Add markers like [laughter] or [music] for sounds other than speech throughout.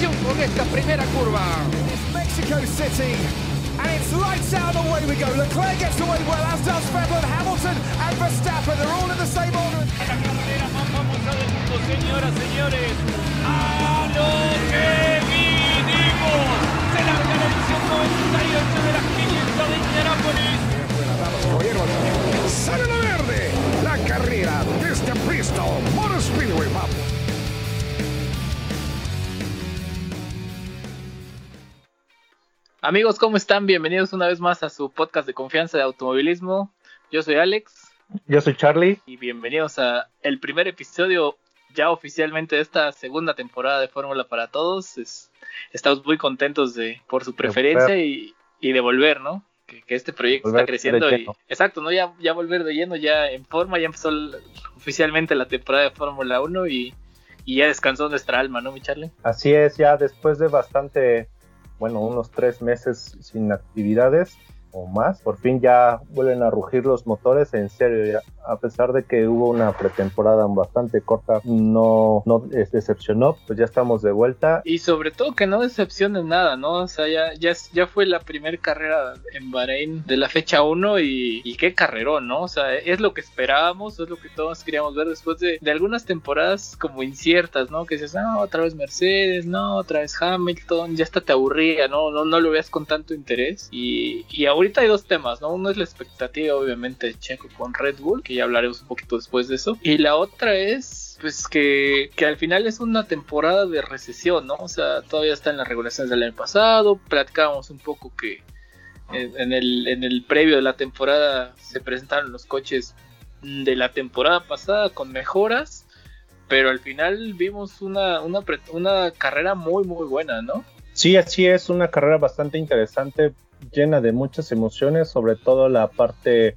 Atención con esta primera curva. Mexico City. And it's lights out away we go. Leclerc gets away well, as does Vettel, Hamilton and Verstappen. They're all in the same order. La carrera más famosa del mundo, señoras, señores. ¡A lo que vinimos! Se larga la edición 98 de la 500 de Indianápolis. Sale la verde. La carrera desde Bristol Motor Speedway. Vamos. Amigos, ¿cómo están? Bienvenidos una vez más a su podcast de confianza de automovilismo. Yo soy Alex Yo soy Charlie. y bienvenidos a el primer episodio ya oficialmente de esta segunda temporada de Fórmula para Todos. Es- estamos muy contentos de por su preferencia y, y de volver, ¿no? Que, que este proyecto Volver está creciendo y exacto, ¿no? Ya, ya volver de lleno, ya en forma, ya empezó el- oficialmente la temporada de Fórmula 1 y, y ya descansó nuestra alma, ¿no, mi Charlie? Así es, ya después de bastante, bueno, unos tres meses sin actividades o más, por fin ya vuelven a rugir los motores en serio. ya. A pesar de que hubo una pretemporada bastante corta, no, no decepcionó, pues ya estamos de vuelta. Y sobre todo que no decepcione nada, ¿no? O sea, ya, ya, ya fue la primera carrera en Bahrein de la fecha 1 y, y qué carrerón, ¿no? O sea, es lo que esperábamos, es lo que todos queríamos ver después de, de algunas temporadas como inciertas, ¿no? Que dices, no, otra vez Mercedes, no, otra vez Hamilton, ya hasta te aburría, ¿no? No, no lo veas con tanto interés. Y, y ahorita hay dos temas, ¿no? Uno es la expectativa, obviamente, de Checo con Red Bull, que ya hablaremos un poquito después de eso. Y la otra es pues que, que al final es una temporada de recesión, ¿no? O sea, todavía está en las regulaciones del año pasado, platicábamos un poco que en, en el, en el previo de la temporada se presentaron los coches de la temporada pasada con mejoras, pero al final vimos una, una, una carrera muy, muy buena, ¿no? Sí, así es, una carrera bastante interesante, llena de muchas emociones, sobre todo la parte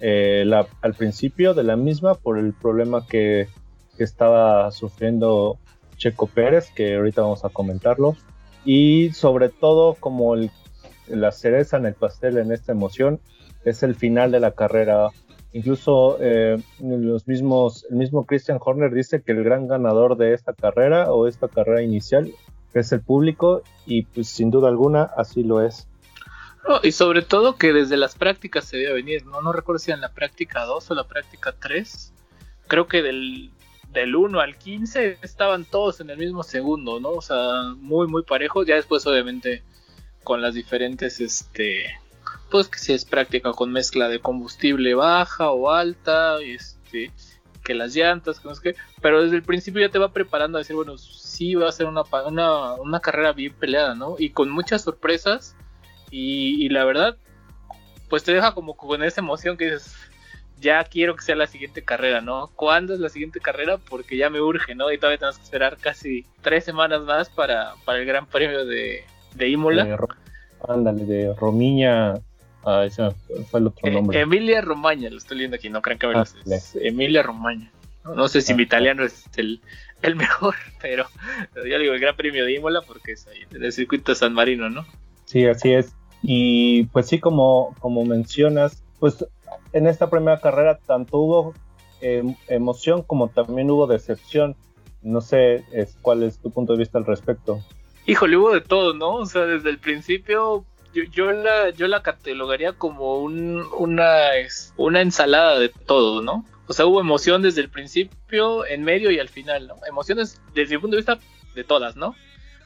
eh, la- al principio de la misma por el problema que, que estaba sufriendo Checo Pérez, que ahorita vamos a comentarlo, y sobre todo como el- la cereza en el pastel en esta emoción es el final de la carrera. Incluso eh, los mismos, el mismo Christian Horner dice que el gran ganador de esta carrera o esta carrera inicial es el público y pues sin duda alguna así lo es. Y sobre todo que desde las prácticas se veía venir, ¿no? No recuerdo si en la práctica 2 o la práctica 3. Creo que del, del 1 al 15 estaban todos en el mismo segundo, ¿no? O sea, muy, muy parejos. Ya después, obviamente, con las diferentes, este. Pues que si es práctica con mezcla de combustible baja o alta, este. Que las llantas, que no sé qué. Pero desde el principio ya te va preparando a decir, bueno, sí va a ser una, una, una carrera bien peleada, ¿no? Y con muchas sorpresas. Y, y la verdad, pues te deja como con esa emoción que dices, ya quiero que sea la siguiente carrera, ¿no? ¿Cuándo es la siguiente carrera? Porque ya me urge, ¿no? Y todavía tenemos que esperar casi tres semanas más para, para el Gran Premio de, de Imola. De ándale, de Romiña, ah, ese fue el otro Eh, nombre. Emilia Romagna, lo estoy leyendo aquí, no crean que me lo Ah, Es Emilia Romagna. No, no sé si mi italiano es el, el [laughs] mejor, pero yo digo el Gran Premio de Imola porque es ahí, en el circuito de San Marino, ¿no? Sí, así es. Y pues sí, como, como mencionas, pues en esta primera carrera tanto hubo em, emoción como también hubo decepción. No sé es, cuál es tu punto de vista al respecto. Híjole, hubo de todo, ¿no? O sea, desde el principio yo, yo la yo la catalogaría como un, una una ensalada de todo, ¿no? O sea, hubo emoción desde el principio, en medio y al final, ¿no? Emociones desde mi punto de vista de todas, ¿no?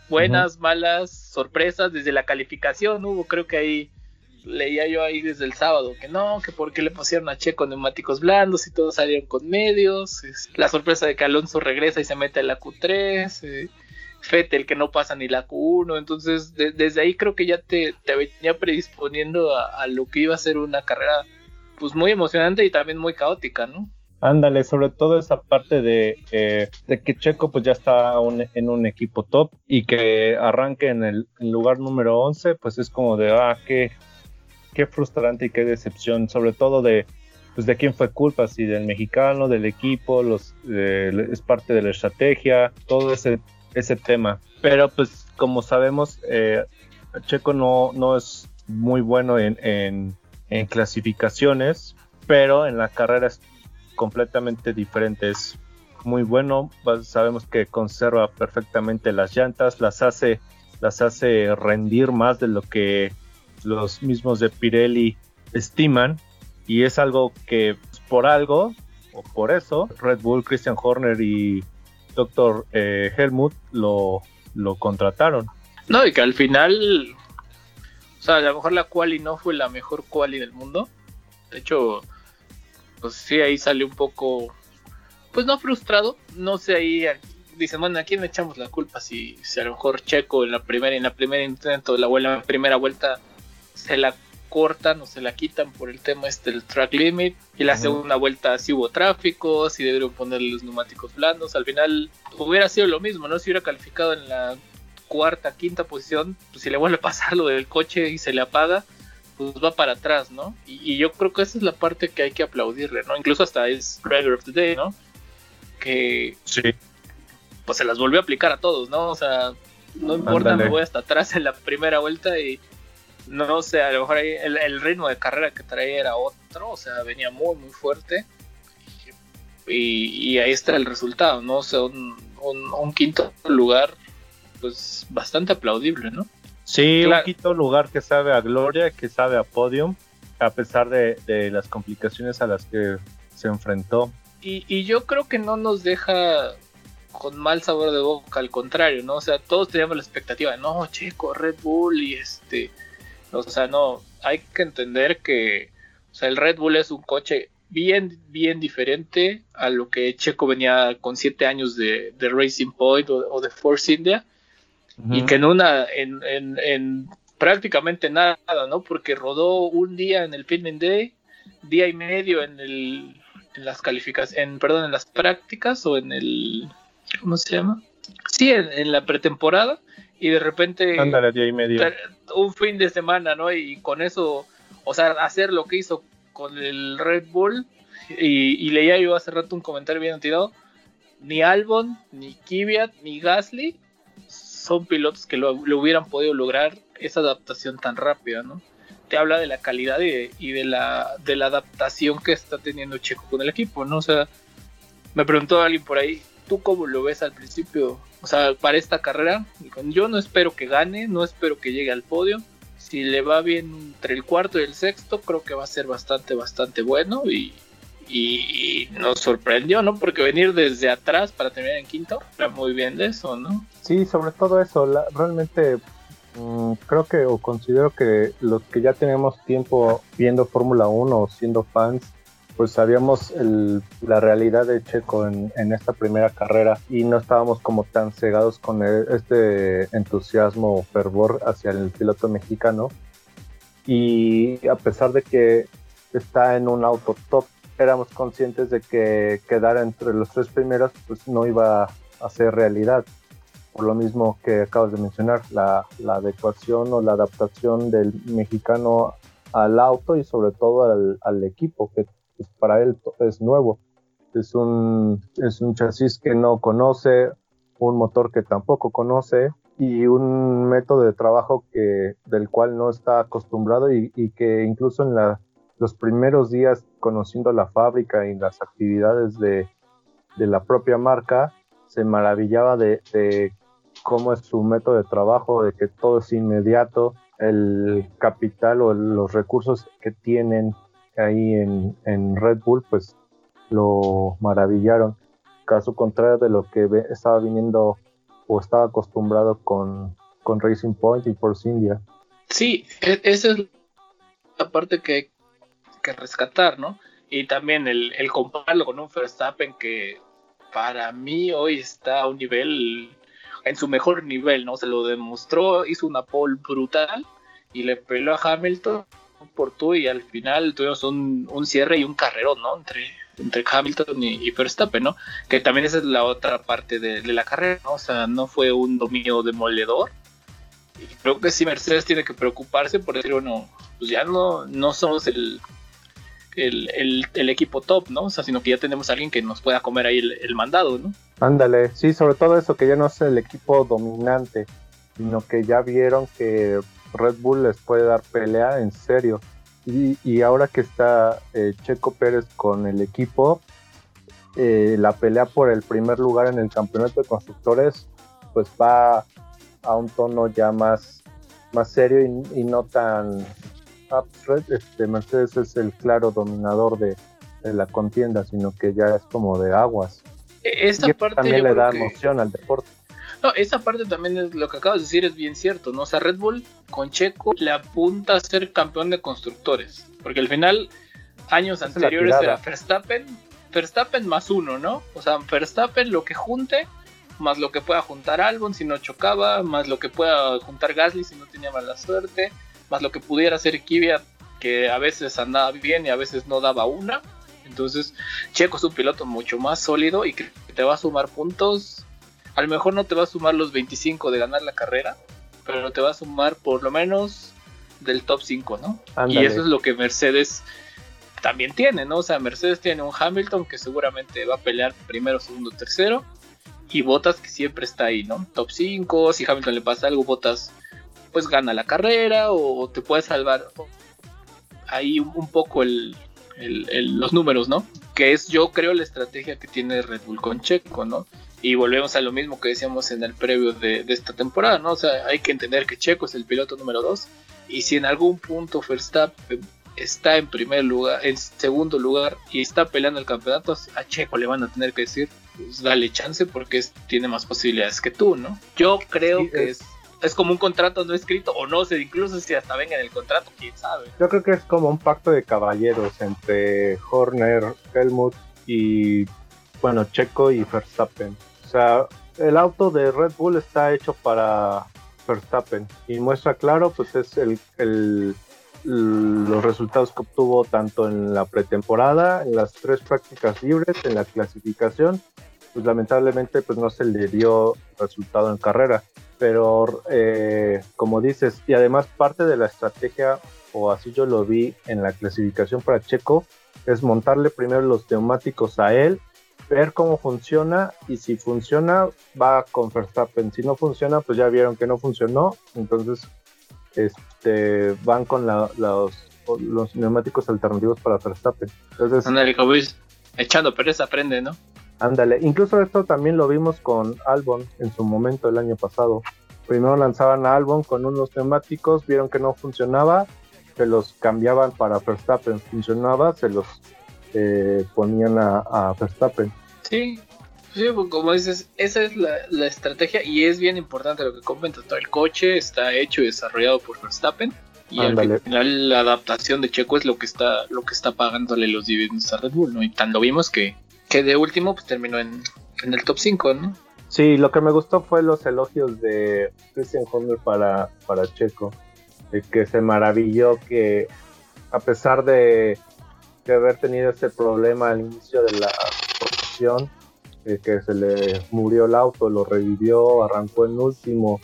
Buenas, malas, sorpresas, desde la calificación hubo, creo que ahí leía yo ahí desde el sábado que no, que por qué le pusieron a Checo neumáticos blandos y todos salieron con medios, la sorpresa de que Alonso regresa y se mete a la Q3, eh, Fettel que no pasa ni la Q1, entonces de- desde ahí creo que ya te, te venía predisponiendo a, a lo que iba a ser una carrera pues muy emocionante y también muy caótica, ¿no? Ándale, sobre todo esa parte de, eh, de que Checo pues ya está en un equipo top y que arranque en el lugar número 11, pues es como de, ah, qué, qué frustrante y qué decepción, sobre todo de, pues de quién fue culpa, si del mexicano, del equipo, los, eh, es parte de la estrategia, todo ese, ese tema. Pero pues como sabemos, eh, Checo no, no es muy bueno en, en, en clasificaciones, pero en la carrera completamente diferente, es muy bueno. Sabemos que conserva perfectamente las llantas, las hace, las hace rendir más de lo que los mismos de Pirelli estiman. Y es algo que pues, por algo, o por eso, Red Bull, Christian Horner y Dr. Eh, Helmut lo, lo contrataron. No, y que al final, o sea, a lo mejor la quali no fue la mejor quali del mundo. De hecho, pues sí, ahí salió un poco, pues no frustrado, no sé, ahí dicen, bueno, ¿a quién le echamos la culpa? Si, si a lo mejor Checo en la primera, en la primera intento de la, primera vuelta se la cortan o se la quitan por el tema este del track limit y la segunda vuelta si hubo tráfico, si debieron ponerle los neumáticos blandos, al final hubiera sido lo mismo, ¿no? Si hubiera calificado en la cuarta, quinta posición, pues si le vuelve a pasar lo del coche y se le apaga, pues va para atrás, ¿no? Y, yo creo que esa es la parte que hay que aplaudirle, ¿no? Incluso hasta es Driver of the Day, ¿no? Que sí. pues se las volvió a aplicar a todos, ¿no? O sea, no importa, me voy hasta atrás en la primera vuelta y no sé, a lo mejor ahí el, ritmo de carrera que traía era otro, o sea, venía muy, muy fuerte. Y, ahí está el resultado, ¿no? O sea, un, un quinto lugar, pues bastante aplaudible, ¿no? Sí, un quinto lugar que sabe a gloria, que sabe a podium, a pesar de, las complicaciones a las que se enfrentó. Y, yo creo que no nos deja con mal sabor de boca, al contrario, ¿no? O sea, todos teníamos la expectativa de, no, chico, Red Bull y este... O sea, no, hay que entender que, o sea, el Red Bull es un coche bien, bien diferente a lo que Checo venía con siete años de, Racing Point o, o de Force India y que en una, en, en, prácticamente nada, ¿no? Porque rodó un día en el Filming Day, día y medio en el en las calificaciones, en, perdón, en las prácticas o en el, ¿cómo se llama? Sí, en, la pretemporada y de repente Ándale, día y medio. un fin de semana, ¿no? Y con eso, o sea, hacer lo que hizo con el Red Bull y, y leía yo hace rato un comentario bien tirado, ni Albon, ni Kvyat, ni Gasly son pilotos que lo, hubieran podido lograr esa adaptación tan rápida, ¿no? Te habla de la calidad y de, la, de la adaptación que está teniendo Checo con el equipo, ¿no? O sea, me preguntó alguien por ahí, ¿tú cómo lo ves al principio? O sea, para esta carrera, yo no espero que gane, no espero que llegue al podio. Si le va bien entre el cuarto y el sexto, creo que va a ser bastante, bastante bueno y, y, nos sorprendió, ¿no? Porque venir desde atrás para terminar en quinto, era muy bien de eso, ¿no? Sí, sobre todo eso, realmente mm, creo que o considero que los que ya tenemos tiempo viendo Fórmula 1 o siendo fans, pues sabíamos la realidad de Checo en, esta primera carrera y no estábamos como tan cegados con este entusiasmo o fervor hacia el piloto mexicano. Y a pesar de que está en un auto top éramos conscientes de que quedar entre los tres primeros pues no iba a ser realidad. Por lo mismo que acabas de mencionar, la, adecuación o la adaptación del mexicano al auto y sobre todo al, equipo, que pues, para él es nuevo. Es un, es un chasis que no conoce, un motor que tampoco conoce y un método de trabajo que, del cual no está acostumbrado y que incluso en la los primeros días conociendo la fábrica y las actividades de, la propia marca, se maravillaba de, cómo es su método de trabajo, de que todo es inmediato, el capital o los recursos que tienen ahí en, Red Bull, pues lo maravillaron. Caso contrario de lo que estaba viniendo o estaba acostumbrado con, Racing Point y Force India. Sí, e, esa es la parte que que rescatar, ¿no? Y también el, el compararlo con un Verstappen que para mí hoy está a un nivel, en su mejor nivel, ¿no? Se lo demostró, hizo una pole brutal y le peló a Hamilton por tú y al final tuvimos un, un cierre y un carrerón, ¿no? Entre, entre Hamilton y, Verstappen, ¿no? Que también esa es la otra parte de, la carrera, ¿no? O sea, no fue un dominio demoledor. Y creo que sí Mercedes tiene que preocuparse por decir, bueno, pues ya no, no somos el, el, equipo top, ¿no? O sea, sino que ya tenemos a alguien que nos pueda comer ahí el, mandado, ¿no? Ándale, sí, sobre todo eso, que ya no es el equipo dominante, sino que ya vieron que Red Bull les puede dar pelea en serio. Y, ahora que está eh, Checo Pérez con el equipo, eh, la pelea por el primer lugar en el campeonato de constructores pues va a un tono ya más, más serio y, no tan este, Mercedes es el claro dominador de, la contienda, sino que ya es como de aguas. E-, esa parte también le da emoción al deporte. No, esa parte también es lo que acabas de decir, es bien cierto, ¿no? O sea, Red Bull con Checo le apunta a ser campeón de constructores, porque al final, años anteriores era Verstappen, Verstappen más uno, ¿no? O sea, Verstappen lo que junte, más lo que pueda juntar Albon si no chocaba, más lo que pueda juntar Gasly si no tenía mala suerte, más lo que pudiera hacer Kvyat que a veces andaba bien y a veces no daba una. Entonces, Checo es un piloto mucho más sólido y que te va a sumar puntos a lo mejor no te va a sumar los 25 de ganar la carrera, pero te va a sumar por lo menos del top 5, ¿no? Y eso es lo que Mercedes también tiene, ¿no? O sea, Mercedes tiene un Hamilton que seguramente va a pelear primero, segundo, tercero. Y Botas que siempre está ahí, ¿no? Top 5. Si Hamilton le pasa algo, Botas pues gana la carrera o te puede salvar ahí un poco el, los números, ¿no? Que es yo creo la estrategia que tiene Red Bull con Checo, ¿no? Y volvemos a lo mismo que decíamos en el previo de, esta temporada, ¿no? O sea, hay que entender que Checo es el piloto número 2 y si en algún punto Verstappen está en primer lugar, en segundo lugar y está peleando el campeonato, a Checo le van a tener que decir, pues dale chance porque tiene más posibilidades que tú, ¿no? Yo creo que es, es, como un contrato no escrito o no sé, incluso si hasta venga en el contrato, quién sabe. Yo creo que es como un pacto de caballeros entre Horner, Helmut y bueno, Checo y Verstappen. O sea, el auto de Red Bull está hecho para Verstappen y muestra claro, pues es el, los resultados que obtuvo tanto en la pretemporada, en las tres prácticas libres, en la clasificación. Pues lamentablemente pues no se le dio resultado en carrera. Pero eh, como dices, y además parte de la estrategia, o así yo lo vi en la clasificación para Checo, es montarle primero los neumáticos a él ver cómo funciona y si funciona va con Verstappen. Si no funciona, pues ya vieron que no funcionó, entonces este van con los, los neumáticos alternativos para Verstappen. Entonces, ándale, como echando pereza aprende, ¿no? Ándale, incluso esto también lo vimos con Albon en su momento el año pasado. Primero lanzaban a Albon con unos neumáticos, vieron que no funcionaba, se los cambiaban para Verstappen, funcionaba, se los eh, ponían a, Verstappen. Sí, sí, pues, como dices, esa es la, estrategia y es bien importante lo que comentas. Todo el coche está hecho y desarrollado por Verstappen y al final la adaptación de Checo es lo que está lo que está pagándole los dividendos a Red Bull, ¿no? Y tanto vimos que, que de último pues terminó en, el top 5, ¿no? Sí, lo que me gustó fue los elogios de Christian Horner para, para Checo, de que se maravilló que a pesar de haber tenido ese problema al inicio de la posición, eh, que se le murió el auto, lo revivió, arrancó en último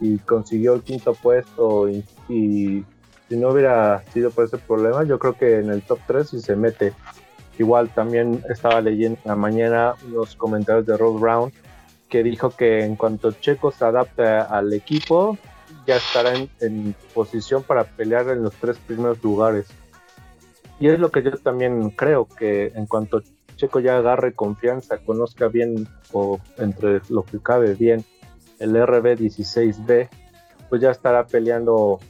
y consiguió el quinto puesto y, si no hubiera sido por ese problema, yo creo que en el top 3 si se mete. Igual también estaba leyendo en la mañana unos comentarios de Rob Brown que dijo que en cuanto Checo se adapte al equipo, ya estará en posición para pelear en los tres primeros lugares. Y es lo que yo también creo, que en cuanto Checo ya agarre confianza, conozca bien o entre lo que cabe bien el RB16B, pues ya estará peleando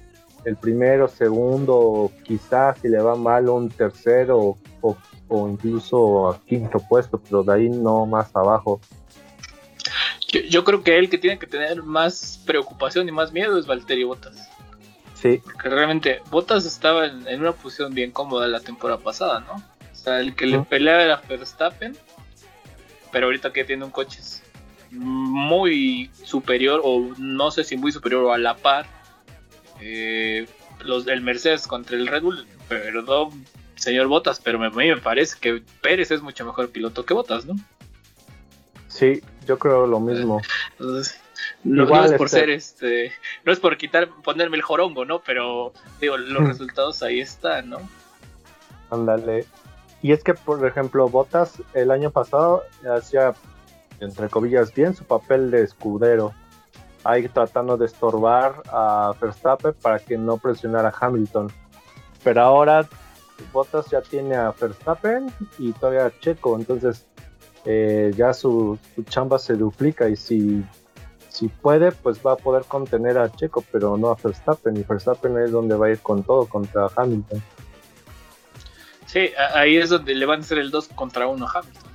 el primero, segundo, quizás si le va mal un tercero o, incluso a quinto puesto, pero de ahí no más abajo. Yo, creo que el que tiene que tener más preocupación y más miedo es Valtteri Bottas. Sí. Porque realmente Bottas estaba en, una posición bien cómoda la temporada pasada, ¿no? O sea, el que le peleaba era Verstappen, pero ahorita que tiene un coche muy superior, o no sé si muy superior o a la par, eh, los del Mercedes contra el Red Bull, perdón, señor Bottas, pero a mí me parece que Pérez es mucho mejor piloto que Bottas, ¿no? Sí, yo creo lo mismo. Entonces, no, es por este ser este, no es por quitar, ponerme el jorongo, ¿no? Pero digo, los resultados ahí están, ¿no? Ándale. Y es que, por ejemplo, Botas el año pasado hacía, entre comillas, bien su papel de escudero. Ahí tratando de estorbar a Verstappen para que no presionara a Hamilton. Pero ahora Botas ya tiene a Verstappen y todavía a Checo. Entonces eh, ya su, su, chamba se duplica y si, si puede, pues va a poder contener a Checo, pero no a Verstappen. Y Verstappen es donde va a ir con todo contra Hamilton. Sí, ahí es donde le van a hacer el 2 contra 1 a Hamilton.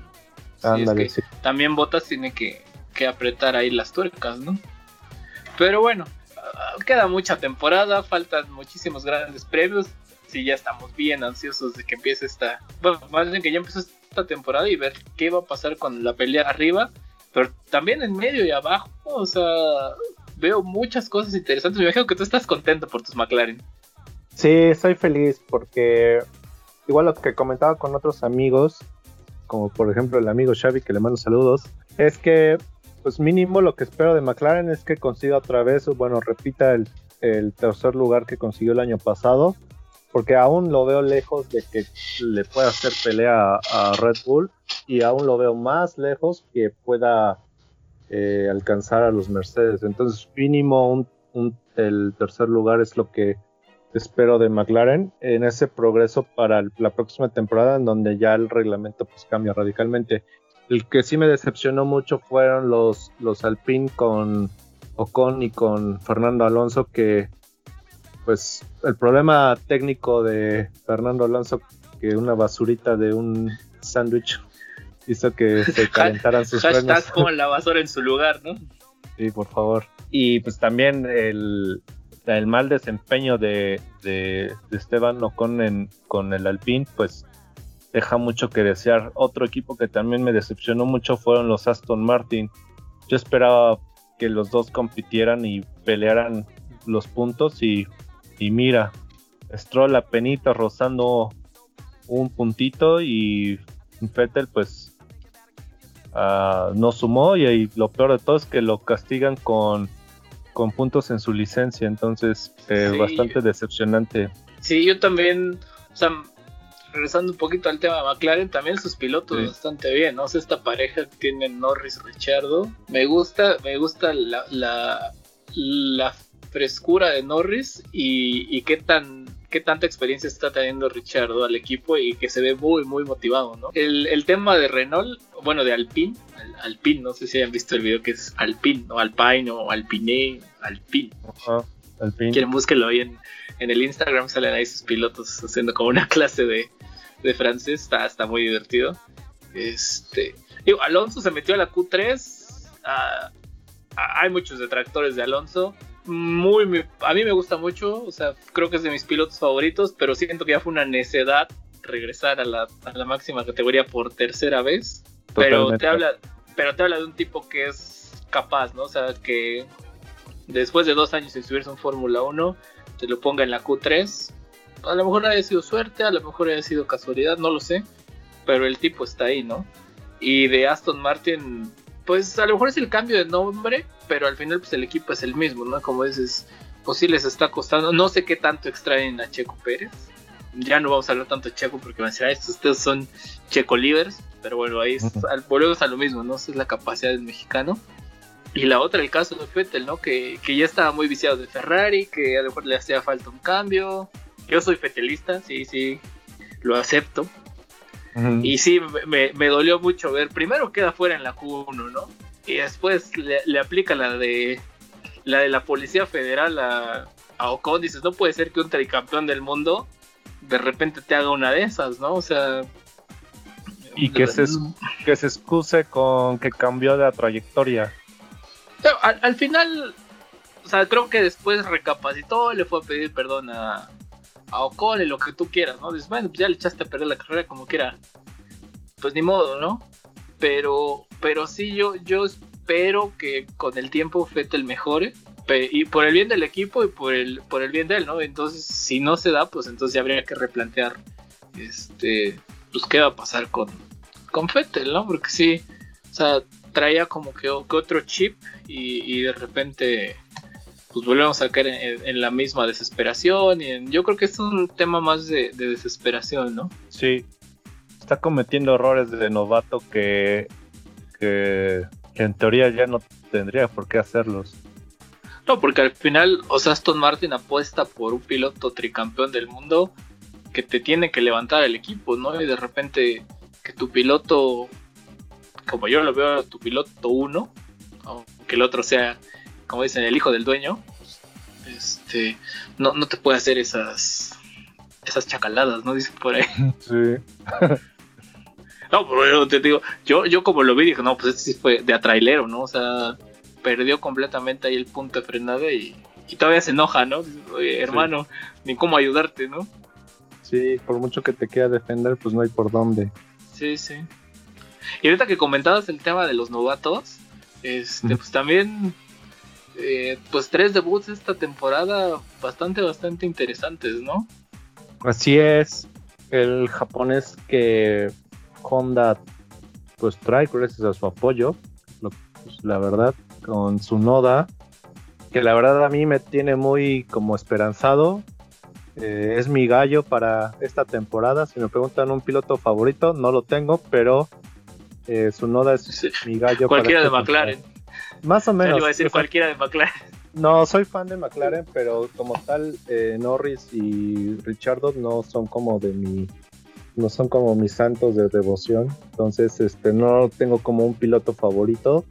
Ándale, sí. También Bottas tiene que, que apretar ahí las tuercas, ¿no? Pero bueno, queda mucha temporada, faltan muchísimos grandes premios. Sí, ya estamos bien ansiosos de que empiece esta. Bueno, más bien que ya empezó esta temporada y ver qué va a pasar con la pelea arriba, pero también en medio y abajo. O sea, veo muchas cosas interesantes. Me imagino que tú estás contento por tus McLaren. Sí, estoy feliz porque, igual lo que comentaba con otros amigos, como por ejemplo el amigo Xavi, que le mando saludos, es que pues mínimo lo que espero de McLaren es que consiga otra vez, bueno, repita el, tercer lugar que consiguió el año pasado, porque aún lo veo lejos de que le pueda hacer pelea a, Red Bull y aún lo veo más lejos que pueda eh, alcanzar a los Mercedes. Entonces mínimo el tercer lugar es lo que espero de McLaren en ese progreso para la próxima temporada en donde ya el reglamento pues cambia radicalmente. El que sí me decepcionó mucho fueron los, los Alpine con Ocon y con Fernando Alonso, que pues el problema técnico de Fernando Alonso, que una basurita de un sándwich hizo que se [laughs] calentaran sus Hashtag con la basura en su lugar, ¿no? Sí, por favor. Y pues también el, el mal desempeño de, de, Esteban Ocon con el Alpine, pues deja mucho que desear. Otro equipo que también me decepcionó mucho fueron los Aston Martin. Yo esperaba que los dos compitieran y pelearan los puntos y, y mira, Stroll penita rozando un puntito y Fettel pues uh, no sumó. Y, lo peor de todo es que lo castigan con, con puntos en su licencia, entonces eh, bastante decepcionante. Sí, yo también, o sea, regresando un poquito al tema de McLaren, también sus pilotos bastante bien, ¿no? O sea, esta pareja que tiene Norris Richardo, me gusta, me gusta la, la, frescura de Norris y, qué tan qué tanta experiencia está teniendo Richardo al equipo y que se ve muy muy motivado, ¿no? El, tema de Renault, bueno, de Alpine, Alpine, no sé si hayan visto el video que es Alpine, o Alpine, o Alpine, Alpine. Alpine. Quieren búsquelo ahí en, en el Instagram, salen ahí sus pilotos haciendo como una [laughs] clase de, de francés, está, está muy divertido. Este, digo, Alonso se metió a la Q3. Ah, ah, hay muchos detractores de Alonso. Muy, a mí me gusta mucho, o sea, creo que es de mis pilotos favoritos, pero siento que ya fue una necedad regresar a la, máxima categoría por tercera vez. Pero te habla, pero te habla de un tipo que es capaz, ¿no? O sea, que después de dos años sin subirse en Fórmula 1, se lo ponga en la Q3 a lo mejor haya sido suerte, a lo mejor haya sido casualidad, no lo sé. Pero el tipo está ahí, ¿no? Y de Aston Martin, pues a lo mejor es el cambio de nombre, pero al final pues el equipo es el mismo, ¿no? Como dices, pues sí les está costando. No sé qué tanto extraen a Checo Pérez. Ya no vamos a hablar tanto de Checo porque van a decir, estos ustedes son Checo Livers. Pero bueno, ahí volvemos a lo mismo, ¿no? Esa es la capacidad del mexicano. Y la otra, el caso de Fettel, ¿no? Que, que ya estaba muy viciado de Ferrari, que a lo mejor le hacía falta un cambio. Yo soy fetelista, sí, sí, lo acepto. Y sí, me, dolió mucho ver. Primero queda fuera en la Q1, ¿no? Y después le, aplica la de la de la Policía Federal a, a Ocon. Dices, no puede ser que un tricampeón del mundo de repente te haga una de esas, ¿no? O sea. Y que se, que se excuse con que cambió de trayectoria. al, al, final, o sea, creo que después recapacitó, le fue a pedir perdón a, a Ocon y lo que tú quieras, ¿no? Dices, bueno, pues ya le echaste a perder la carrera como quiera. Pues ni modo, ¿no? Pero, pero sí, yo, yo espero que con el tiempo Fettel mejore. Y por el bien del equipo y por el, por el bien de él, ¿no? Entonces, si no se da, pues entonces ya habría que replantear este pues qué va a pasar con, con Fettel, ¿no? Porque sí, o sea, traía como que, otro chip y, y de repente pues volvemos a caer en, la misma desesperación. Y yo creo que es un tema más de, desesperación, ¿no? Sí, está cometiendo errores de novato que, que, en teoría ya no tendría por qué hacerlos. No, porque al final, o sea, Aston Martin apuesta por un piloto tricampeón del mundo que te tiene que levantar el equipo, ¿no? Y de repente que tu piloto como yo lo veo, tu piloto uno, aunque el otro sea, como dicen, el hijo del dueño, este, no, no te puede hacer esas esas chacaladas, ¿no? Dicen por ahí. [laughs] Sí. [laughs] no, pero te digo, yo, yo como lo vi dije, no, pues este sí fue de atrailero, ¿no? O sea, perdió completamente ahí el punto de frenada y, y todavía se enoja, ¿no? Oye, hermano, ni cómo ayudarte, ¿no? Sí, por mucho que te quiera defender, pues no hay por dónde. Sí, sí. Y ahorita que comentabas el tema de los novatos, este, pues también, eh, pues tres debuts esta temporada bastante, bastante interesantes, ¿no? Así es, el japonés que Honda pues trae gracias a su apoyo, pues, la verdad, con su Noda, que la verdad a mí me tiene muy como esperanzado. Eh, es mi gallo para esta temporada. Si me preguntan un piloto favorito, no lo tengo, pero eh, su Noda es mi gallo. Cualquiera de McLaren. Más o menos. Iba a decir cualquiera de McLaren. [laughs] No, soy fan de McLaren, pero como tal, eh, Norris y Richardo no son como de mi, no son como mis santos de devoción. Entonces, este, no tengo como un piloto favorito.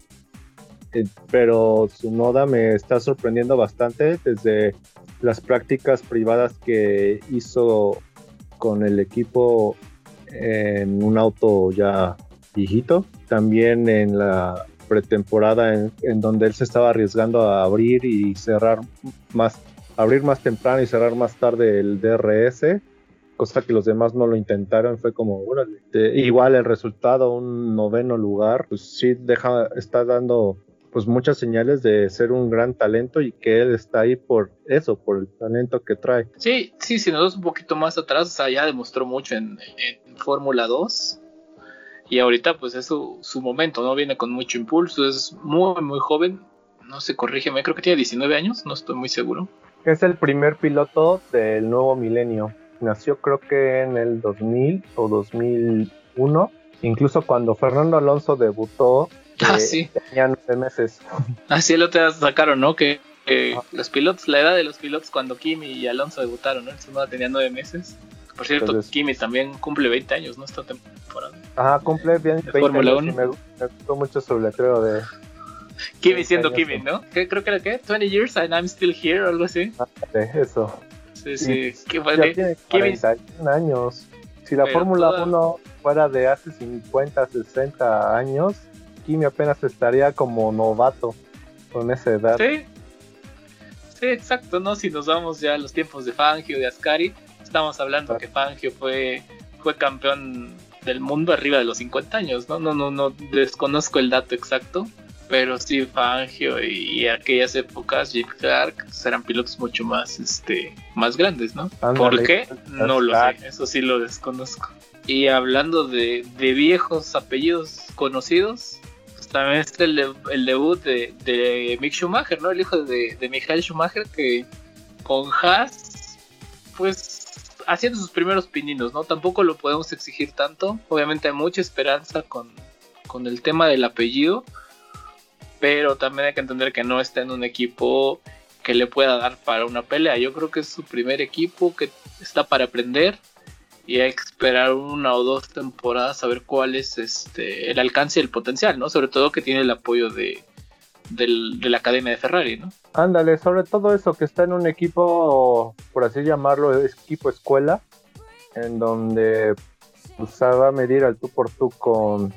Eh, pero su Noda me está sorprendiendo bastante desde las prácticas privadas que hizo con el equipo en un auto ya viejito. También en la pretemporada en, donde él se estaba arriesgando a abrir y cerrar más, abrir más temprano y cerrar más tarde el DRS, cosa que los demás no lo intentaron, fue como, igual el resultado, un noveno lugar, pues sí deja, está dando pues muchas señales de ser un gran talento y que él está ahí por eso, por el talento que trae. Sí, sí, si nos vamos un poquito más atrás, o sea, ya demostró mucho en, en Fórmula 2, y ahorita pues es su, momento, ¿no? Viene con mucho impulso, es muy, muy joven, no sé, corrígeme, creo que tiene 19 años, no estoy muy seguro. Es el primer piloto del nuevo milenio, nació creo que en el 2000 o 2001, incluso cuando Fernando Alonso debutó, ah, eh, tenía nueve meses. Así lo te sacaron, ¿no? Que, los pilotos, la edad de los pilotos cuando Kimi y Alonso debutaron, ¿no? El tenía nueve meses. Por cierto, Kimi también cumple 20 años, ¿no? Esta temporada. Ajá, cumple bien 20 Fórmula 1. Me, gustó mucho su letrero de. Kimi siendo Kimi, ¿no? Creo que era que 20 years and I'm still here o algo así. Ah, eso. Sí, sí. ¿Qué ya tiene 41 años. Si la Fórmula 1 fuera de hace 50, 60 años, Kimi apenas estaría como novato con esa edad. Sí. Sí, exacto, ¿no? Si nos vamos ya a los tiempos de Fangio, de Ascari, estamos hablando que Fangio fue, fue campeón del mundo arriba de los 50 años, ¿no? No, no, no desconozco el dato exacto, pero sí Fangio y, aquellas épocas Jeep Clark eran pilotos mucho más, este, más grandes, ¿no? ¿Por qué? No lo sé, eso sí lo desconozco. Y hablando de, viejos apellidos conocidos, pues también está el, debut de, Mick Schumacher, ¿no? El hijo de, de Michael Schumacher que con Haas, pues haciendo sus primeros pininos, ¿no? Tampoco lo podemos exigir tanto. Obviamente hay mucha esperanza con, con el tema del apellido, pero también hay que entender que no está en un equipo que le pueda dar para una pelea. Yo creo que es su primer equipo que está para aprender y hay que esperar una o dos temporadas a ver cuál es este el alcance y el potencial, ¿no? Sobre todo que tiene el apoyo de, del, de la academia de Ferrari, ¿no? Ándale, sobre todo eso, que está en un equipo, por así llamarlo, equipo escuela, en donde pues, va a medir al tú por tú con,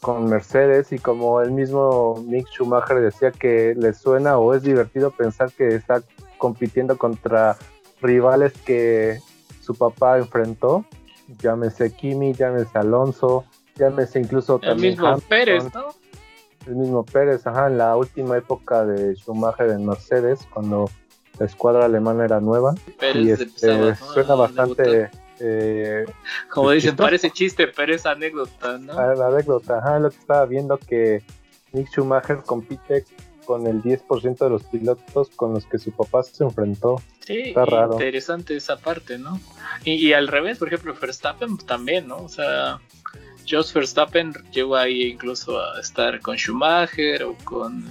con Mercedes y como el mismo Mick Schumacher decía que le suena o es divertido pensar que está compitiendo contra rivales que su papá enfrentó, llámese Kimi, llámese Alonso, llámese incluso el mismo Pérez, ¿no? El mismo Pérez, ajá, en la última época de Schumacher en Mercedes, cuando la escuadra alemana era nueva. Pérez y este, suena bastante. Eh, Como dicen, parece chiste, pero es anécdota, ¿no? Ah, la anécdota, ajá, lo que estaba viendo que Nick Schumacher compite con el 10% de los pilotos con los que su papá se enfrentó. Sí, Está raro. interesante esa parte, ¿no? Y, y, al revés, por ejemplo, Verstappen también, ¿no? O sea, Jos Verstappen llegó ahí incluso a estar con Schumacher o con,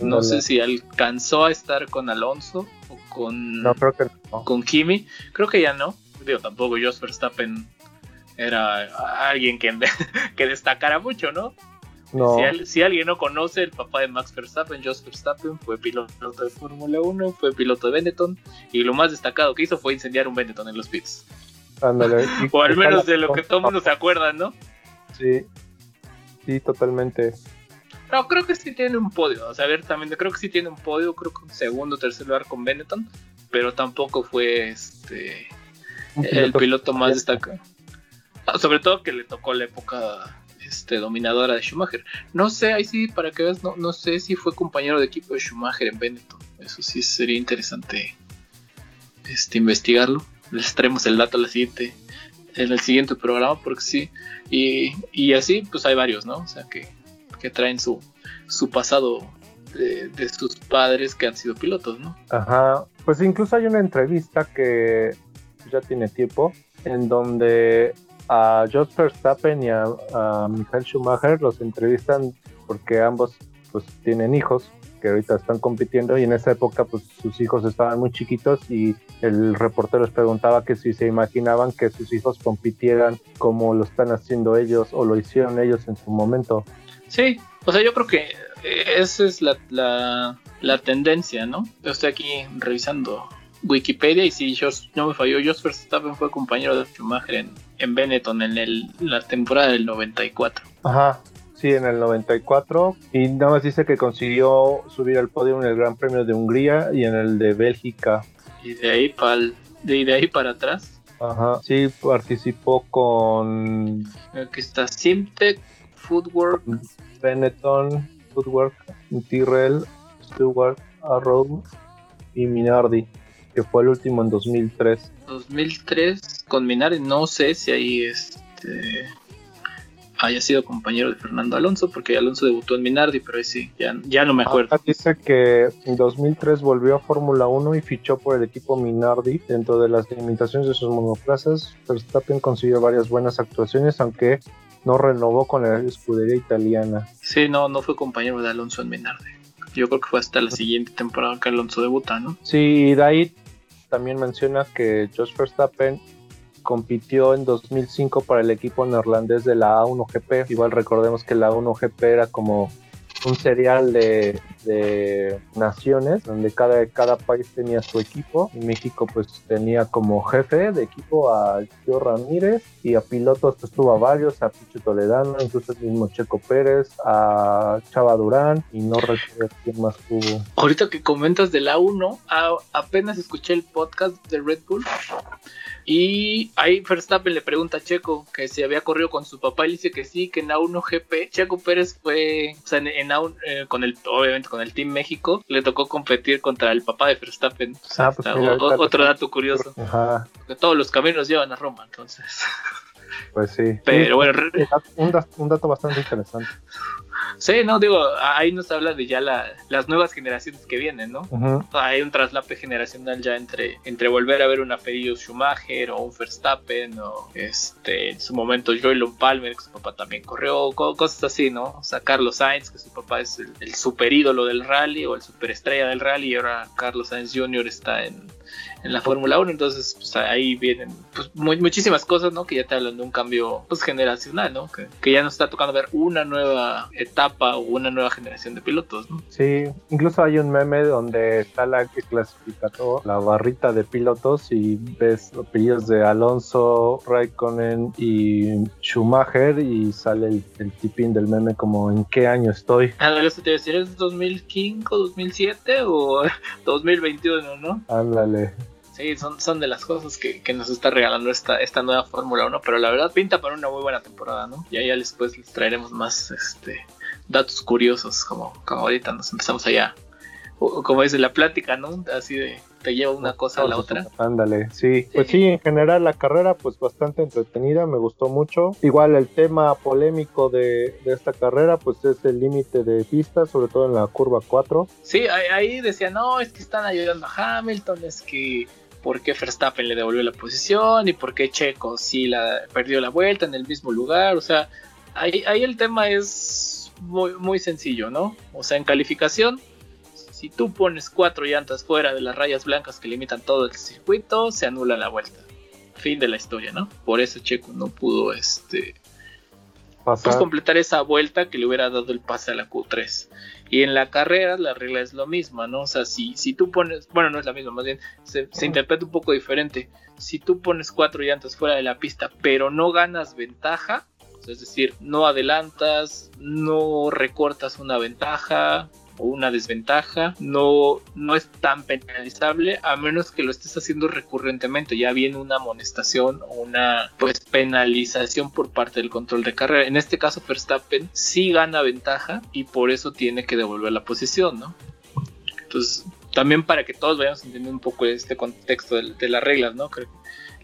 no, sé si alcanzó a estar con Alonso o con, con Kimi. Creo que ya no. Digo, tampoco Jos Verstappen era alguien que, [laughs] que destacara mucho, ¿no? No. Si, al- si alguien no conoce, el papá de Max Verstappen, Jos Verstappen, fue piloto de Fórmula 1, fue piloto de Benetton y lo más destacado que hizo fue incendiar un Benetton en los pits. Ándale. [laughs] O al menos de lo que todo el mundo se acuerda, ¿no? Sí. Sí, totalmente. No, creo que sí tiene un podio. O sea, abiertamente, creo que sí tiene un podio. Creo que un segundo o tercer lugar con Benetton. Pero tampoco fue este el piloto- piloto más destacado. Ah, Sobre todo que le tocó la época este, dominadora de Schumacher. No sé, ahí sí, para que veas, no, no sé si fue compañero de equipo de Schumacher en Benetton. Eso sí sería interesante este, investigarlo. Les traemos el dato a la siguiente, en el siguiente programa, porque sí. Y, y así, pues hay varios, ¿no? O sea, que, que traen su, su pasado de, de sus padres que han sido pilotos, ¿no? Ajá, pues incluso hay una entrevista que ya tiene tiempo en donde a Jos Verstappen y a Michael Schumacher los entrevistan porque ambos pues tienen hijos que ahorita están compitiendo y en esa época pues sus hijos estaban muy chiquitos y el reportero les preguntaba que si se imaginaban que sus hijos compitieran como lo están haciendo ellos o lo hicieron ellos en su momento. Sí, o sea, yo creo que eh, esa es la, la, la tendencia, ¿no? Yo estoy aquí revisando Wikipedia y si Jos- no me falló, Jos Verstappen fue compañero de Schumacher en, en Benetton en el- la temporada del 94. Ajá, sí, en el 94. Y nada más dice que consiguió subir al podio en el Gran Premio de Hungría y en el de Bélgica. Y de ahí, pa'l- de, de ahí para atrás, Ajá, sí, participó con aquí está Simtech, Footwork, Benetton, Footwork, Tyrrell, Stewart, Arrow y Minardi, que fue el último en 2003. 2003 con Minardi. No sé si ahí este haya sido compañero de Fernando Alonso, porque Alonso debutó en Minardi, pero ahí sí, ya, ya no me acuerdo. Acá dice que en 2003 volvió a Fórmula 1 y fichó por el equipo Minardi. Dentro de las limitaciones de sus monoplazas, Verstappen consiguió varias buenas actuaciones, aunque no renovó con la escudería italiana. Sí, no, no fue compañero de Alonso en Minardi. Yo creo que fue hasta la siguiente temporada que Alonso debuta, ¿no? Sí, y de ahí también menciona que Jos Verstappen compitió en 2005 para el equipo neerlandés de la A1GP. Igual recordemos que la A1GP era como un serial de, de naciones donde cada, cada país tenía su equipo. México pues tenía como jefe de equipo a Gio Ramírez y a pilotos pues tuvo a varios, a Pichu Toledano, incluso el mismo Checo Pérez, a Chava Durán y no recuerdo quién más tuvo. Ahorita que comentas de la 1, a- apenas escuché el podcast de Red Bull y ahí Verstappen le pregunta a Checo que si había corrido con su papá y le dice que sí, que en A1 GP Checo Pérez fue, o sea, en, en A1, eh, con el, obviamente con el Team México, le tocó competir contra el papá de Verstappen. Ah, pues mira, o- otro dato curioso, Ajá, que todos los caminos llevan a Roma, entonces. pues sí. Pero Sí, bueno, un, un dato bastante interesante. Sí, no, digo, ahí nos habla de ya la- las nuevas generaciones que vienen, ¿no? Ujú. hay un traslape generacional ya entre, entre volver a ver un apellido Schumacher o un Verstappen o este en su momento Joylon Palmer que su papá también corrió co- cosas así no o sea Carlos Sainz que su papá es el, el super ídolo del rally o el superestrella del rally y ahora Carlos Sainz Jr. está en, en la Fórmula 1 entonces pues ahí vienen pues, mu- muchísimas cosas no que ya te hablan de un cambio pues generacional no que, que ya nos está tocando ver una nueva etapa o una nueva generación de pilotos no Sí, incluso hay un meme donde está la que clasifica todo, la barrita de pilotos y ves los apellidos de Alonso, Raikkonen y Schumacher y sale el, el tipín del meme como en qué año estoy. Ah, eso te iba a decir, ¿es 2005, 2007 o [laughs] 2021, no? Ándale. Sí, son, son de las cosas que, nos está regalando esta, esta nueva Fórmula 1, pero la verdad pinta para una muy buena temporada, ¿no? Y ahí ya después les traeremos más este datos curiosos, como, como ahorita nos empezamos allá, como dice la plática, ¿no? Así de te lleva una cosa a la otra. Ándale, sí. Pues sí, en general la carrera pues bastante entretenida, me gustó mucho. Igual el tema polémico de, de esta carrera pues es el límite de pista, sobre todo en la curva 4. Sí, ahí, ahí decía, no, es que están ayudando a Hamilton, es que por qué Verstappen le devolvió la posición y por qué Checo sí la perdió la vuelta en el mismo lugar. O sea, ahí, ahí el tema es muy, muy sencillo, ¿no? O sea, en calificación, si tú pones cuatro llantas fuera de las rayas blancas que limitan todo el circuito, se anula la vuelta. Fin de la historia, ¿no? Por eso Checo no pudo este pues, completar esa vuelta que le hubiera dado el pase a la Q3. Y en la carrera la regla es lo misma, ¿no? O sea, si, si tú pones, bueno, no es la misma, más bien se, se interpreta un poco diferente. Si tú pones cuatro llantas fuera de la pista, pero no ganas ventaja, es decir, no adelantas, no recortas una ventaja, o una desventaja, no, no es tan penalizable a menos que lo estés haciendo recurrentemente, ya viene una amonestación o una pues penalización por parte del control de carrera. En este caso Verstappen sí gana ventaja y por eso tiene que devolver la posición, ¿no? Entonces, también para que todos vayamos entendiendo un poco este contexto de, de las reglas, ¿no? Creo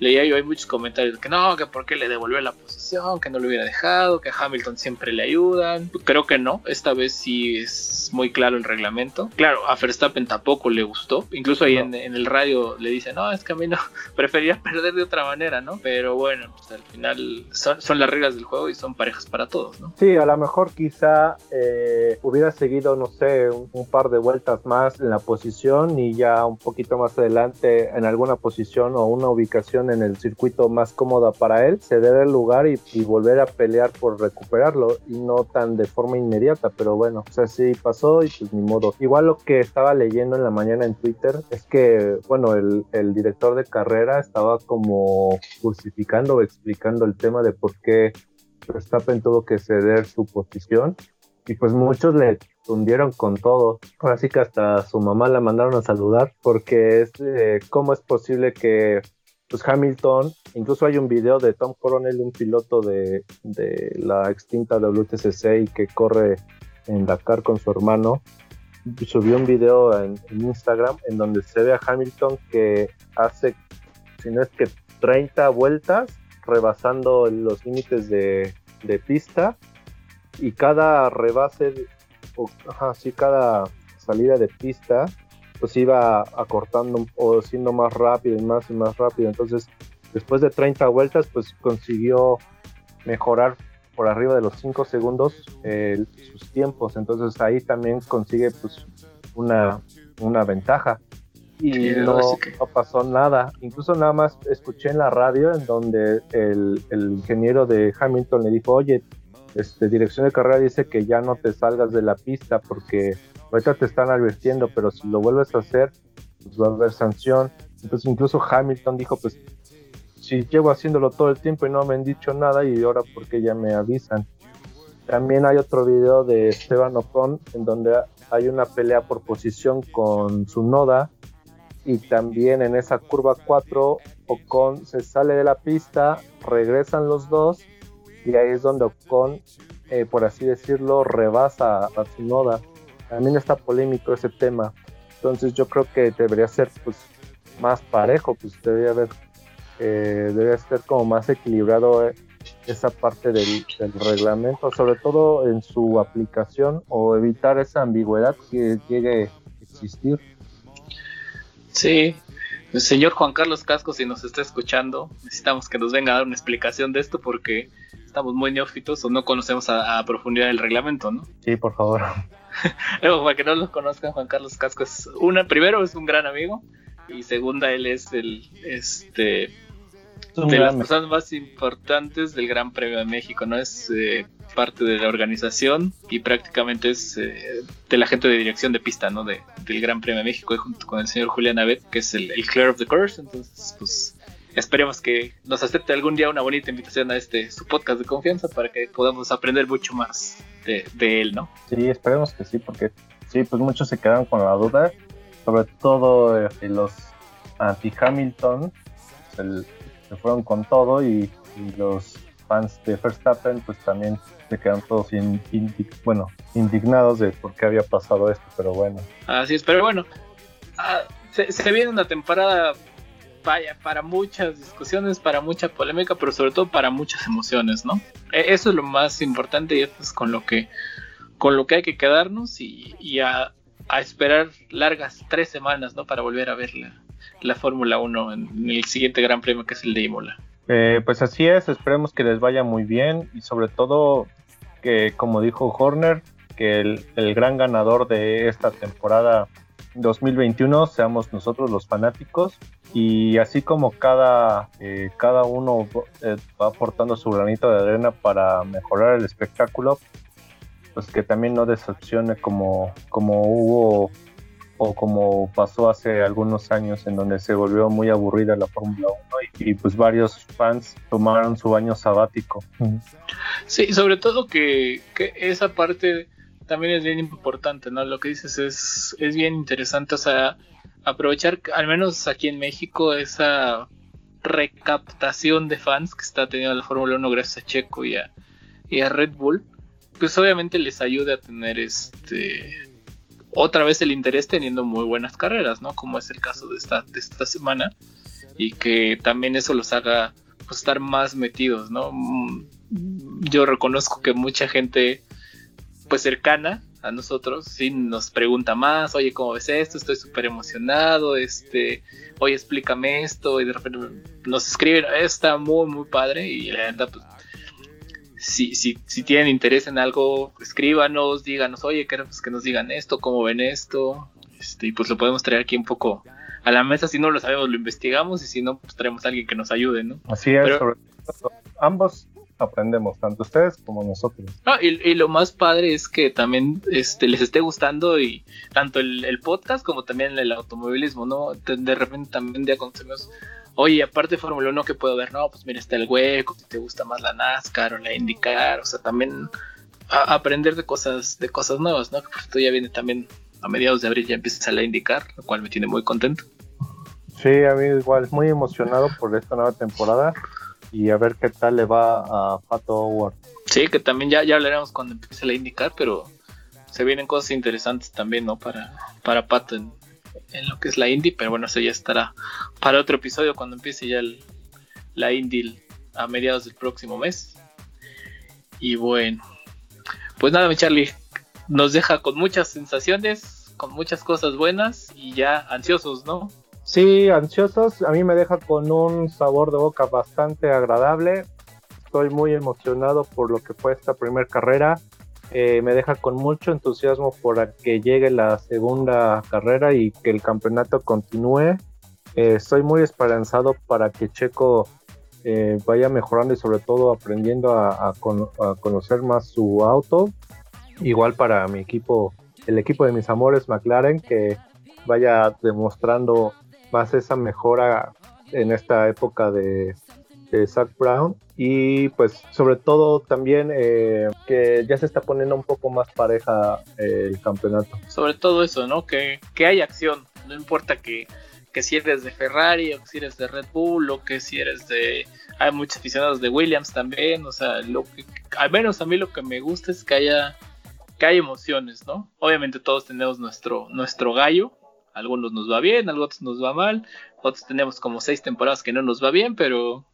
leía yo hay muchos comentarios que no, que por qué le devolvió la posición, que no lo hubiera dejado, que a Hamilton siempre le ayudan. Creo que no, esta vez sí es muy claro el reglamento. Claro, a Verstappen tampoco le gustó, incluso ahí en, el radio le dice, no, es que a mí no, [laughs] prefería perder de otra manera, ¿no? Pero bueno, pues al final son, las reglas del juego y son parejas para todos, ¿no? Sí, a lo mejor quizá eh, hubiera seguido, no sé, un, un par de vueltas más en la posición y ya un poquito más adelante en alguna posición o una ubicación en el circuito más cómoda para él, ceder el lugar y, volver a pelear por recuperarlo y no tan de forma inmediata, pero bueno, o sea, sí pasó y pues ni modo. Igual lo que estaba leyendo en la mañana en Twitter es que, bueno, el, el director de carrera estaba como justificando o explicando el tema de por qué Verstappen tuvo que ceder su posición y pues muchos le hundieron con todo. Ahora sí que hasta su mamá la mandaron a saludar porque es eh, cómo es posible que pues Hamilton, incluso hay un video de Tom Coronel, un piloto de, la extinta WTCC que corre en Dakar con su hermano, subió un video en, Instagram en donde se ve a Hamilton que hace, si no es que 30 vueltas, rebasando los límites de, pista y cada rebase, o, sí, cada salida de pista pues iba acortando o siendo más rápido y más y más rápido. Entonces, después de 30 vueltas, pues consiguió mejorar por arriba de los 5 segundos sus tiempos. Entonces ahí también consigue pues una, una ventaja. Y no, no, pasó nada. Incluso nada más escuché en la radio en donde el, el ingeniero de Hamilton le dijo, oye, este, dirección de carrera dice que ya no te salgas de la pista porque ahorita te están advirtiendo, pero si lo vuelves a hacer, pues va a haber sanción. Entonces incluso Hamilton dijo, pues si llevo haciéndolo todo el tiempo y no me han dicho nada y ahora por qué ya me avisan. También hay otro video de Esteban Ocon en donde hay una pelea por posición con su noda y también en esa curva 4 Ocon se sale de la pista, regresan los dos y ahí es donde Ocon, eh, por así decirlo, rebasa a su noda también está polémico ese tema. Entonces yo creo que debería ser pues más parejo, pues debería haber, eh, debería ser como más equilibrado eh, esa parte del, reglamento, sobre todo en su aplicación o evitar esa ambigüedad que llegue a existir. Sí, el señor Juan Carlos Casco, si nos está escuchando, necesitamos que nos venga a dar una explicación de esto porque estamos muy neófitos o no conocemos a, a profundidad el reglamento, ¿no? Sí, por favor. [laughs] para que no lo conozcan, Juan Carlos Casco es una, primero es un gran amigo y segunda él es el este de las personas más importantes del Gran Premio de México, ¿no? Es eh, parte de la organización y prácticamente es eh, de la gente de dirección de pista, ¿no? De, del Gran Premio de México, junto con el señor Julián Abed, que es el, el Clear of the Course. Entonces, pues esperemos que nos acepte algún día una bonita invitación a este su podcast de confianza para que podamos aprender mucho más de, él, ¿no? Sí, esperemos que sí, porque sí, pues muchos se quedaron con la duda, sobre todo eh, los anti-Hamilton se fueron con todo y, los fans de Verstappen pues también se quedan todos bueno, indignados de por qué había pasado esto, pero bueno. Así es, pero bueno, ah, se, se viene una temporada vaya, para muchas discusiones, para mucha polémica, pero sobre todo para muchas emociones, ¿no? E, eso es lo más importante y eso es con lo que, con lo que hay que quedarnos y, a, esperar largas tres semanas, ¿no? Para volver a ver la, Fórmula 1 en, el siguiente Gran Premio que es el de Imola. Eh, pues así es, esperemos que les vaya muy bien y sobre todo que, como dijo Horner, que el, el gran ganador de esta temporada 2021 seamos nosotros los fanáticos y así como cada, eh, cada uno eh, va aportando su granito de arena para mejorar el espectáculo, pues que también no decepcione como, como hubo o como pasó hace algunos años en donde se volvió muy aburrida la Fórmula 1 y, pues varios fans tomaron su año sabático. Sí, sobre todo que, que, esa parte también es bien importante, ¿no? Lo que dices es, es bien interesante, o sea, aprovechar al menos aquí en México esa recaptación de fans que está teniendo la Fórmula 1 gracias a Checo y a, y a Red Bull, pues obviamente les ayude a tener este otra vez el interés teniendo muy buenas carreras, ¿no? Como es el caso de esta, de esta semana. Y que también eso los haga pues, estar más metidos, ¿no? Mm, yo reconozco que mucha gente pues cercana a nosotros sí nos pregunta más, oye, ¿cómo ves esto? Estoy súper emocionado, este, oye, explícame esto, y de repente nos escriben, está muy, muy padre, y la verdad, pues, si, si, si tienen interés en algo, escríbanos, díganos, oye, queremos que nos digan esto, cómo ven esto, este, y pues lo podemos traer aquí un poco a la mesa, si no lo sabemos lo investigamos y si no, pues traemos a alguien que nos ayude, ¿no? Así es, ambos aprendemos, tanto ustedes como nosotros. Ah, y, lo más padre es que también este, les esté gustando y tanto el, podcast como también el automovilismo, ¿no? De, repente también ya consumimos Oye, aparte de Fórmula 1, ¿qué puedo ver? No, pues mira, está el hueco, si te gusta más la NASCAR o la IndyCar, o sea, también aprender de cosas, de cosas nuevas, ¿no? Que esto ya viene también a mediados de abril, ya empieza la IndyCar, lo cual me tiene muy contento. Sí, a mí igual, muy emocionado por esta nueva temporada y a ver qué tal le va a Pato Howard. Sí, que también ya, ya hablaremos cuando empiece la IndyCar, pero se vienen cosas interesantes también, ¿no? Para, para Pato en, en lo que es la indie, pero bueno, eso ya estará para otro episodio cuando empiece ya la indie a mediados del próximo mes. Y bueno, pues nada, mi Charlie, nos deja con muchas sensaciones, con muchas cosas buenas y ya ansiosos, ¿no? Sí, ansiosos. A mí me deja con un sabor de boca bastante agradable. Estoy muy emocionado por lo que fue esta primera carrera. Eh, me deja con mucho entusiasmo por que llegue la segunda carrera y que el campeonato continúe. Eh, estoy muy esperanzado para que Checo eh, vaya mejorando y sobre todo aprendiendo a, conocer más su auto. Igual para mi equipo, el equipo de mis amores McLaren, que vaya demostrando más esa mejora en esta época de, Zach Brown y pues sobre todo también eh, que ya se está poniendo un poco más pareja eh, el campeonato. Sobre todo eso, ¿no? Que, que hay acción, no importa que, que si eres de Ferrari o que si eres de Red Bull o que si eres de... Hay muchos aficionados de Williams también, o sea, lo que, al menos a mí lo que me gusta es que haya, que emociones, ¿no? Obviamente todos tenemos nuestro, nuestro gallo, algunos nos va bien, algunos nos va mal, otros tenemos como seis temporadas que no nos va bien, pero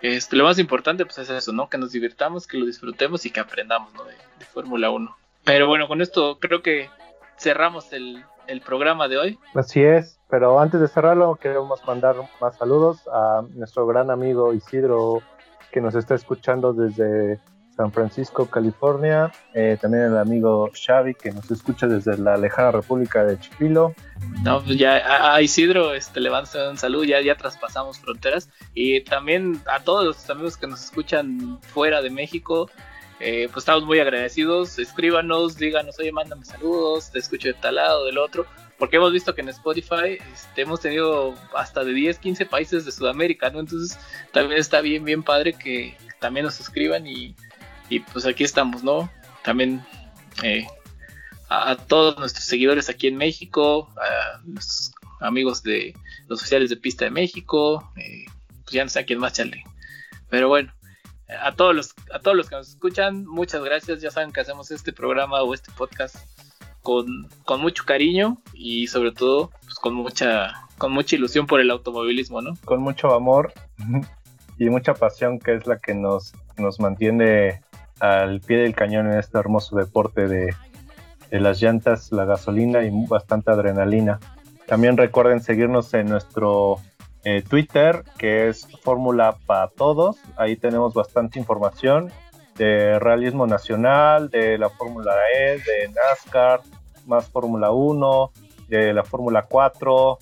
este, lo más importante pues es eso, ¿no? Que nos divirtamos, que lo disfrutemos y que aprendamos. De, Fórmula 1. Pero bueno, con esto creo que cerramos el, el programa de hoy. Así es, pero antes de cerrarlo queremos mandar más saludos a nuestro gran amigo Isidro que nos está escuchando desde San Francisco, California. Eh, también el amigo Xavi, que nos escucha desde la lejana República de Chipilo. No, pues ya a Isidro este, le un saludo, ya, ya traspasamos fronteras. Y también a todos los amigos que nos escuchan fuera de México, eh, pues estamos muy agradecidos. Escríbanos, díganos, oye, mándame saludos, te escucho de tal lado, del otro. Porque hemos visto que en Spotify este, hemos tenido hasta de 10, 15 países de Sudamérica, ¿no? Entonces también está bien, bien padre que también nos escriban y y pues aquí estamos, ¿no? También eh, a, todos nuestros seguidores aquí en México, a nuestros amigos de los oficiales de pista de México, eh, pues ya no sé a quién más, Charlie. Pero bueno, a todos los, a todos los que nos escuchan, muchas gracias. Ya saben que hacemos este programa o este podcast con, con mucho cariño y sobre todo pues, con mucha con mucha ilusión por el automovilismo, ¿no? Con mucho amor [laughs] y mucha pasión que es la que nos, nos mantiene al pie del cañón en este hermoso deporte de, las llantas, la gasolina y bastante adrenalina. También recuerden seguirnos en nuestro eh, Twitter, que es Fórmula para Todos. Ahí tenemos bastante información de realismo nacional, de la Fórmula E, de NASCAR, más Fórmula 1, de la Fórmula 4,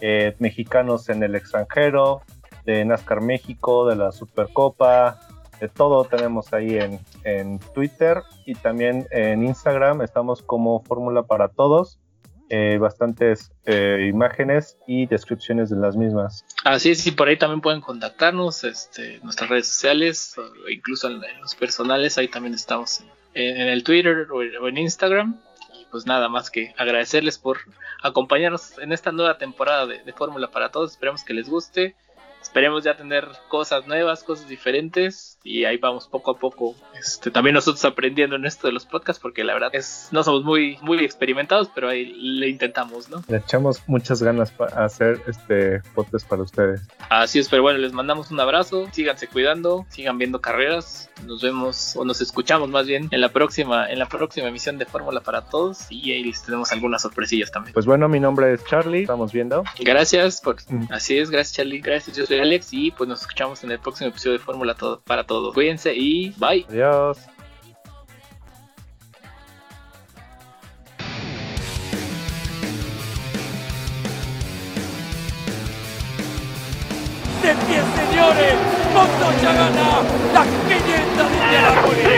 eh, mexicanos en el extranjero, de NASCAR México, de la Supercopa, de todo tenemos ahí en, en Twitter y también en Instagram estamos como Fórmula para Todos. Eh, bastantes eh, imágenes y descripciones de las mismas. Así es, y por ahí también pueden contactarnos, este, nuestras redes sociales, o incluso en, los personales, ahí también estamos en, el Twitter o, en Instagram. Y pues nada más que agradecerles por acompañarnos en esta nueva temporada de, de Fórmula para Todos. Esperemos que les guste esperemos ya tener cosas nuevas, cosas diferentes y ahí vamos poco a poco. Este, también nosotros aprendiendo en esto de los podcasts porque la verdad es no somos muy muy experimentados, pero ahí le intentamos, ¿no? Le echamos muchas ganas para hacer este podcast para ustedes. Así es, pero bueno, les mandamos un abrazo, síganse cuidando, sigan viendo carreras, nos vemos o nos escuchamos más bien en la próxima en la próxima emisión de Fórmula para todos y ahí les tenemos algunas sorpresillas también. Pues bueno, mi nombre es Charlie, estamos viendo. Gracias por mm. así es, gracias Charlie, gracias. Yo soy Alex y pues nos escuchamos en el próximo episodio de Fórmula Todo para Todos. Cuídense y bye. Adiós. De pie, señores, Montoya gana las 500 de Indianapolis.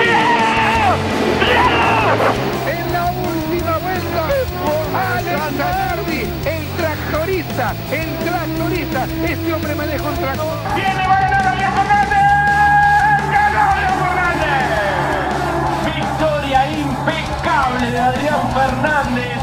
tractorista, el tractorista, este hombre maneja un tractor. ¡Viene, va a Fernández! ¡Ganó Fernández! Victoria impecable de Adrián Fernández.